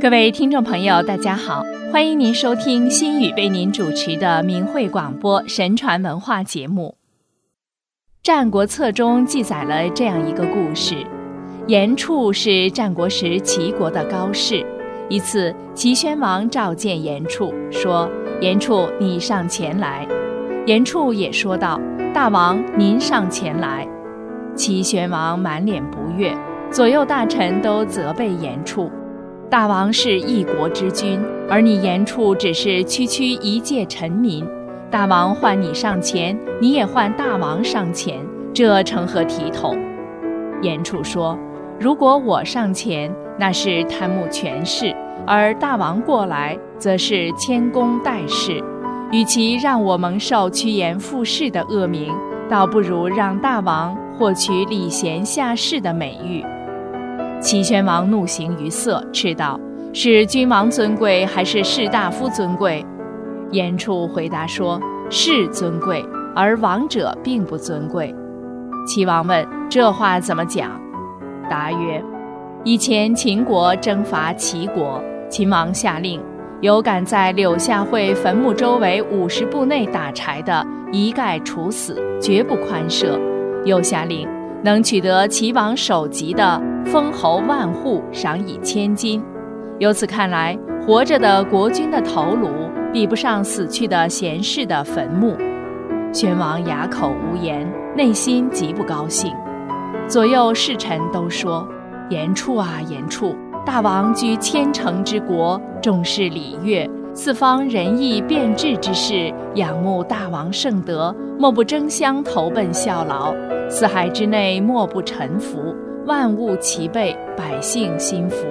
各位听众朋友，大家好，欢迎您收听心语为您主持的明慧广播神传文化节目。《战国策》中记载了这样一个故事：严处是战国时齐国的高士。一次，齐宣王召见严处，说：“严处，你上前来。”严处也说道：“大王，您上前来。”齐宣王满脸不悦，左右大臣都责备严处。大王是一国之君，而你严处只是区区一介臣民。大王唤你上前，你也唤大王上前，这成何体统？严处说：“如果我上前，那是贪慕权势；而大王过来，则是谦恭待世。与其让我蒙受趋炎附势的恶名，倒不如让大王获取礼贤下士的美誉。”齐宣王怒形于色，斥道：“是君王尊贵，还是士大夫尊贵？”严处回答说：“士尊贵，而王者并不尊贵。”齐王问：“这话怎么讲？”答曰：“以前秦国征伐齐国，秦王下令，有敢在柳下惠坟墓周围五十步内打柴的，一概处死，绝不宽赦。又下令，能取得齐王首级的。”封侯万户，赏以千金。由此看来，活着的国君的头颅比不上死去的贤士的坟墓。宣王哑口无言，内心极不高兴。左右侍臣都说：“严处啊，严处！大王居千城之国，重视礼乐，四方仁义变质之事，仰慕大王圣德，莫不争相投奔效劳；四海之内，莫不臣服。”万物齐备，百姓心服。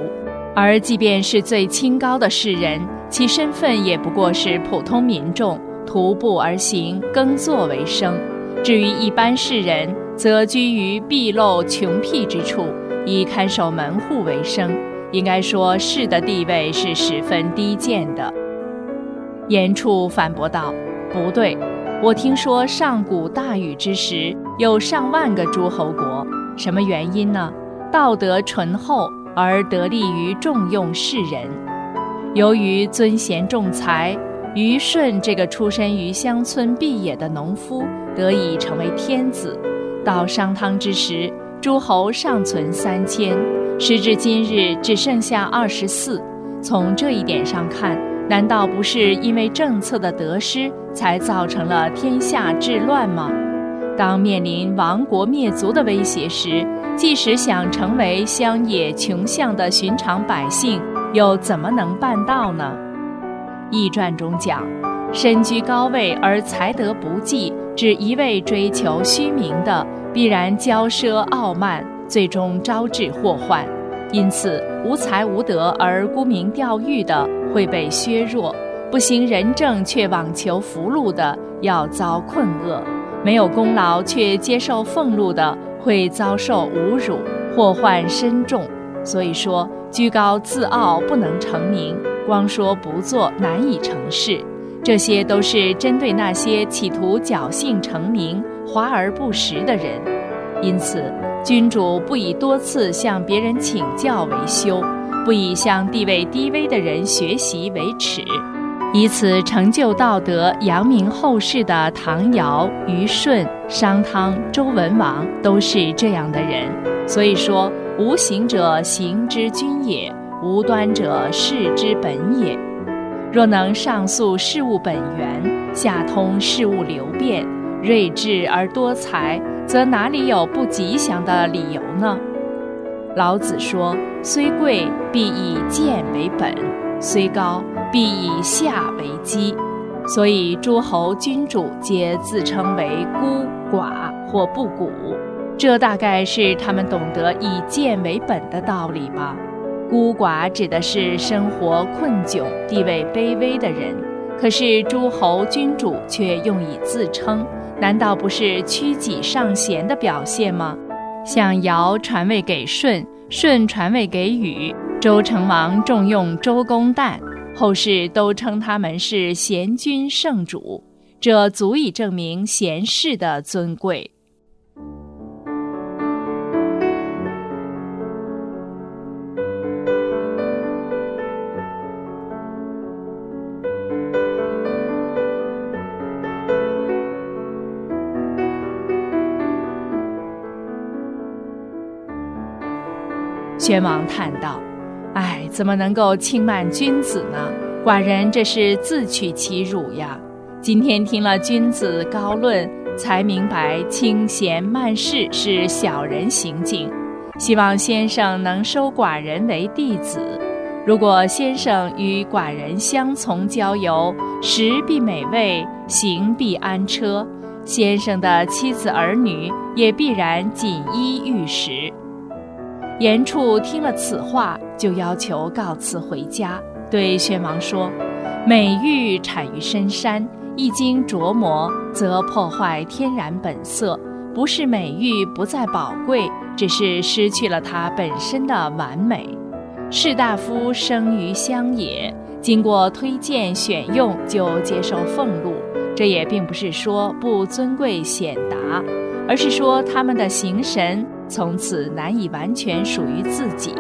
而即便是最清高的士人，其身份也不过是普通民众，徒步而行，耕作为生。至于一般士人，则居于僻陋穷僻之处，以看守门户为生。应该说，士的地位是十分低贱的。严处反驳道：“不对，我听说上古大禹之时，有上万个诸侯国。”什么原因呢？道德淳厚而得利于重用士人。由于尊贤重才，虞舜这个出身于乡村僻野的农夫得以成为天子。到商汤之时，诸侯尚存三千，时至今日只剩下二十四。从这一点上看，难道不是因为政策的得失才造成了天下治乱吗？当面临亡国灭族的威胁时，即使想成为乡野穷巷的寻常百姓，又怎么能办到呢？易传中讲，身居高位而才德不济，只一味追求虚名的，必然骄奢傲慢，最终招致祸患。因此，无才无德而沽名钓誉的会被削弱，不行仁政却妄求福禄的要遭困厄。没有功劳却接受俸禄的，会遭受侮辱，祸患深重。所以说，居高自傲不能成名，光说不做难以成事。这些都是针对那些企图侥幸成名、华而不实的人。因此，君主不以多次向别人请教为羞，不以向地位低微的人学习为耻。以此成就道德、扬名后世的唐尧、虞舜、商汤、周文王都是这样的人。所以说，无行者行之君也，无端者事之本也。若能上溯事物本源，下通事物流变，睿智而多才，则哪里有不吉祥的理由呢？老子说：“虽贵，必以贱为本；虽高。”必以下为基，所以诸侯君主皆自称为孤寡或不古，这大概是他们懂得以贱为本的道理吧。孤寡指的是生活困窘、地位卑微的人，可是诸侯君主却用以自称，难道不是屈己上贤的表现吗？像尧传位给舜，舜传位给禹，周成王重用周公旦。后世都称他们是贤君圣主这足以证明贤士的尊贵。宣王叹道哎，怎么能够轻慢君子呢？寡人这是自取其辱呀！今天听了君子高论，才明白轻贤慢士是小人行径。希望先生能收寡人为弟子。如果先生与寡人相从交游，食必美味，行必安车，先生的妻子儿女也必然锦衣玉食。”严处听了此话，就要求告辞回家，对宣王说：“美玉产于深山，一经琢磨，则破坏天然本色。不是美玉不再宝贵，只是失去了它本身的完美。士大夫生于乡野，经过推荐选用，就接受俸禄。这也并不是说不尊贵显达，而是说他们的形神。”从此难以完全属于自己。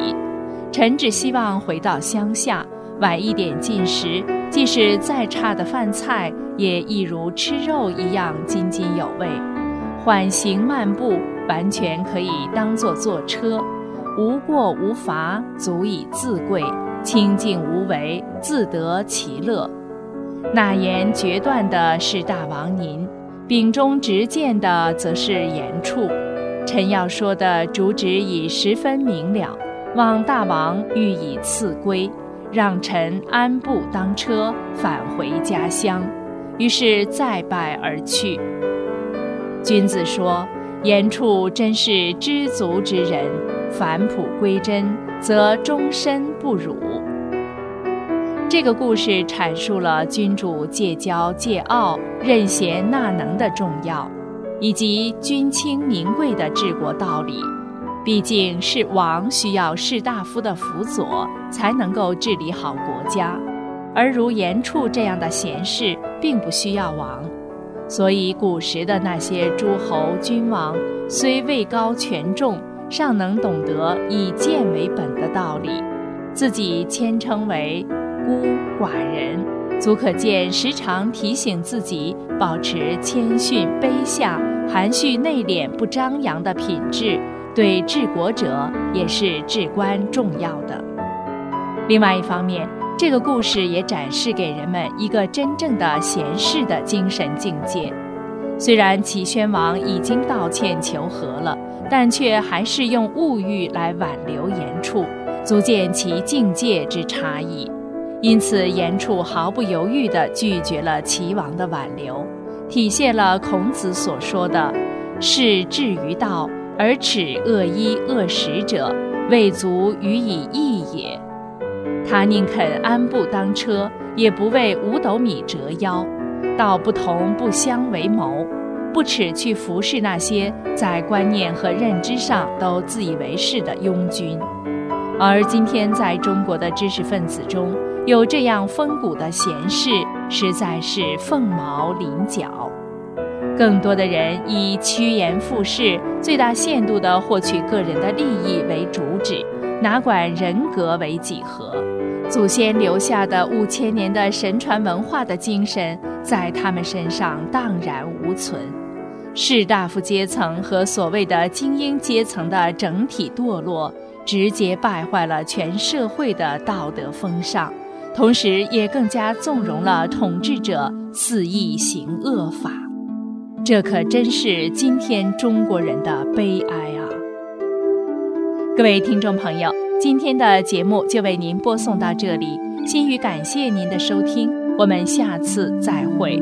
臣只希望回到乡下，晚一点进食，即使再差的饭菜，也一如吃肉一样津津有味。缓行漫步，完全可以当作坐车，无过无罚，足以自贵；清静无为，自得其乐。那言决断的是大王您，秉忠直谏的则是严处。臣要说的主旨已十分明了，望大王予以赐归，让臣安步当车返回家乡。于是再拜而去。君子说：“言处真是知足之人，返璞归真，则终身不辱。”这个故事阐述了君主戒骄戒傲、任贤纳能的重要。以及君轻民贵的治国道理，毕竟是王需要士大夫的辅佐才能够治理好国家，而如严处这样的贤士并不需要王，所以古时的那些诸侯君王虽位高权重，尚能懂得以贱为本的道理，自己谦称为孤寡人。足可见，时常提醒自己保持谦逊卑下、含蓄内敛、不张扬的品质，对治国者也是至关重要的。另外一方面，这个故事也展示给人们一个真正的贤士的精神境界。虽然齐宣王已经道歉求和了，但却还是用物欲来挽留严处，足见其境界之差异。因此，严处毫不犹豫地拒绝了齐王的挽留，体现了孔子所说的“是至于道而耻恶衣恶食者，未足与以义也”。他宁肯安步当车，也不为五斗米折腰，道不同不相为谋，不耻去服侍那些在观念和认知上都自以为是的庸君。而今天在中国的知识分子中，有这样风骨的贤士，实在是凤毛麟角。更多的人以趋炎附势、最大限度地获取个人的利益为主旨，哪管人格为几何？祖先留下的五千年的神传文化的精神，在他们身上荡然无存。士大夫阶层和所谓的精英阶层的整体堕落，直接败坏了全社会的道德风尚。同时，也更加纵容了统治者肆意行恶法，这可真是今天中国人的悲哀啊！各位听众朋友，今天的节目就为您播送到这里，心语感谢您的收听，我们下次再会。